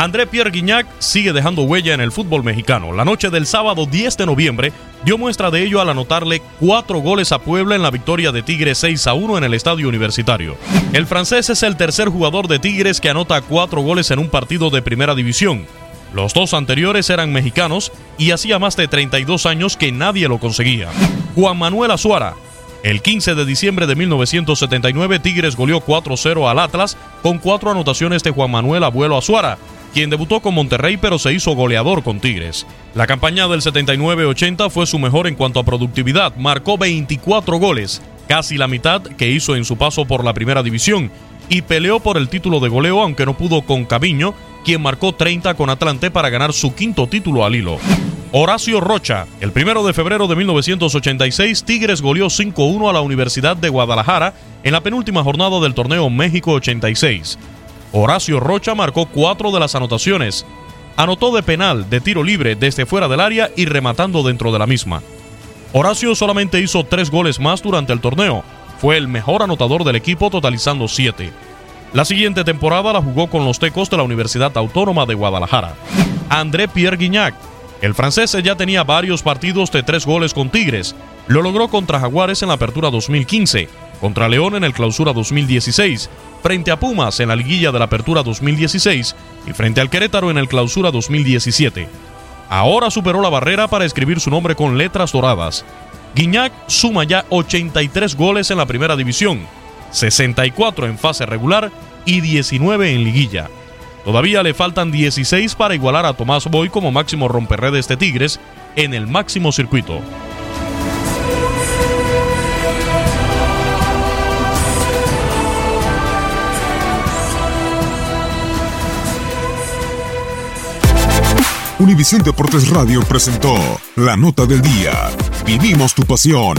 André Pierre Guignac sigue dejando huella en el fútbol mexicano. La noche del sábado 10 de noviembre dio muestra de ello al anotarle cuatro goles a Puebla en la victoria de Tigres 6 a 1 en el estadio universitario. El francés es el tercer jugador de Tigres que anota cuatro goles en un partido de primera división. Los dos anteriores eran mexicanos y hacía más de 32 años que nadie lo conseguía. Juan Manuel Azuara. El 15 de diciembre de 1979 Tigres goleó 4-0 al Atlas con cuatro anotaciones de Juan Manuel Abuelo Azuara, quien debutó con Monterrey pero se hizo goleador con Tigres. La campaña del 79-80 fue su mejor en cuanto a productividad, marcó 24 goles, casi la mitad que hizo en su paso por la primera división, y peleó por el título de goleo aunque no pudo con Caviño, quien marcó 30 con Atlante para ganar su quinto título al hilo. Horacio Rocha. El primero de febrero de 1986, Tigres goleó 5-1 a la Universidad de Guadalajara en la penúltima jornada del torneo México 86. Horacio Rocha marcó cuatro de las anotaciones. Anotó de penal, de tiro libre, desde fuera del área y rematando dentro de la misma. Horacio solamente hizo tres goles más durante el torneo. Fue el mejor anotador del equipo, totalizando siete. La siguiente temporada la jugó con los Tecos de la Universidad Autónoma de Guadalajara. André Pierre Guignac. El francés ya tenía varios partidos de tres goles con Tigres. Lo logró contra Jaguares en la Apertura 2015, contra León en el Clausura 2016, frente a Pumas en la Liguilla de la Apertura 2016 y frente al Querétaro en el Clausura 2017. Ahora superó la barrera para escribir su nombre con letras doradas. Guignac suma ya 83 goles en la primera división, 64 en fase regular y 19 en liguilla. Todavía le faltan 16 para igualar a Tomás Boy como máximo romperredes de Tigres en el máximo circuito. Univisión Deportes Radio presentó La Nota del Día. Vivimos tu pasión.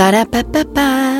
Ba-da-ba-ba-ba.